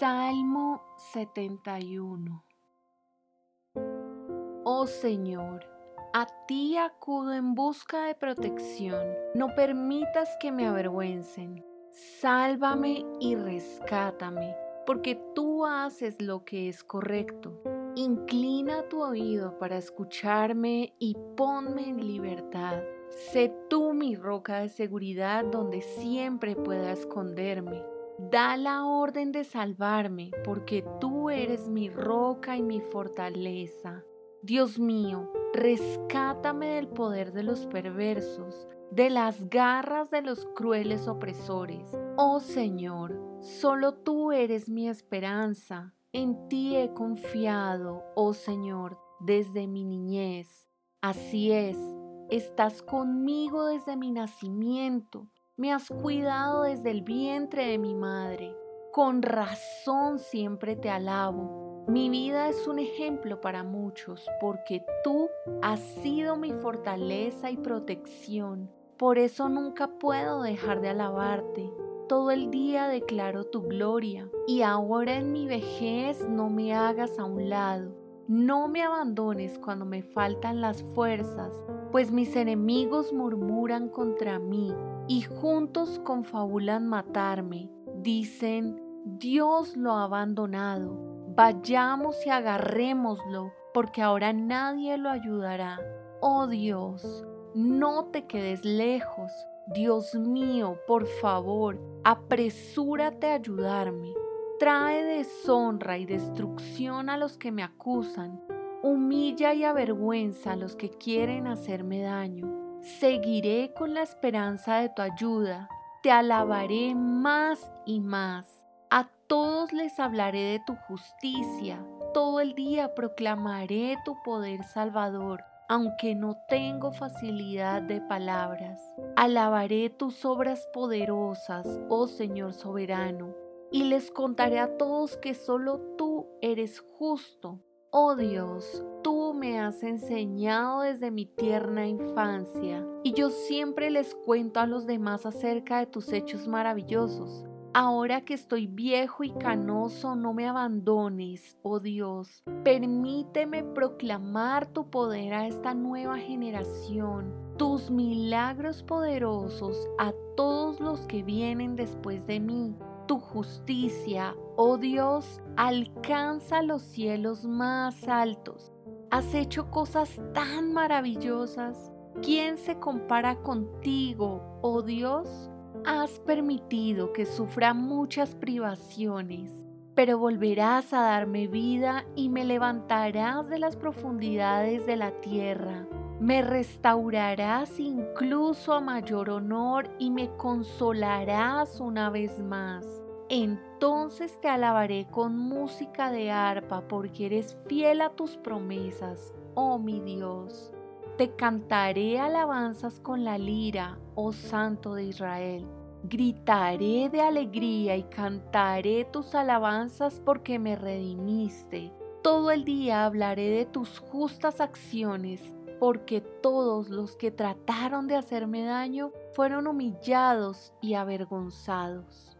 Salmo 71 Oh Señor, a ti acudo en busca de protección. No permitas que me avergüencen. Sálvame y rescátame, porque tú haces lo que es correcto. Inclina tu oído para escucharme y ponme en libertad. Sé tú mi roca de seguridad donde siempre pueda esconderme. Da la orden de salvarme, porque tú eres mi roca y mi fortaleza. Dios mío, rescátame del poder de los perversos, de las garras de los crueles opresores. Oh Señor, solo tú eres mi esperanza. En ti he confiado, oh Señor, desde mi niñez. Así es, estás conmigo desde mi nacimiento. Me has cuidado desde el vientre de mi madre. Con razón siempre te alabo. Mi vida es un ejemplo para muchos porque tú has sido mi fortaleza y protección. Por eso nunca puedo dejar de alabarte todo el día declaro tu gloria, y ahora en mi vejez no me hagas a un lado. No me abandones cuando me faltan las fuerzas, pues mis enemigos murmuran contra mí y juntos confabulan matarme. Dicen, Dios lo ha abandonado. Vayamos y agarrémoslo, porque ahora nadie lo ayudará. Oh Dios, no te quedes lejos, Dios mío, por favor, apresúrate a ayudarme. Trae deshonra y destrucción a los que me acusan. Humilla y avergüenza a los que quieren hacerme daño. Seguiré con la esperanza de tu ayuda. Te alabaré más y más. A todos les hablaré de tu justicia. Todo el día proclamaré tu poder salvador aunque no tengo facilidad de palabras. Alabaré tus obras poderosas, oh Señor soberano, y les contaré a todos que solo tú eres justo. Oh Dios, tú me has enseñado desde mi tierna infancia, y yo siempre les cuento a los demás acerca de tus hechos maravillosos. Ahora que estoy viejo y canoso, no me abandones, oh Dios. Permíteme proclamar tu poder a esta nueva generación, tus milagros poderosos a todos los que vienen después de mí. Tu justicia, oh Dios, alcanza los cielos más altos. Has hecho cosas tan maravillosas. ¿Quién se compara contigo, oh Dios? Has permitido que sufra muchas privaciones, pero volverás a darme vida y me levantarás de las profundidades de la tierra. Me restaurarás incluso a mayor honor y me consolarás una vez más. Entonces te alabaré con música de arpa porque eres fiel a tus promesas, oh mi Dios. Te cantaré alabanzas con la lira, oh Santo de Israel. Gritaré de alegría y cantaré tus alabanzas porque me redimiste. Todo el día hablaré de tus justas acciones, porque todos los que trataron de hacerme daño fueron humillados y avergonzados.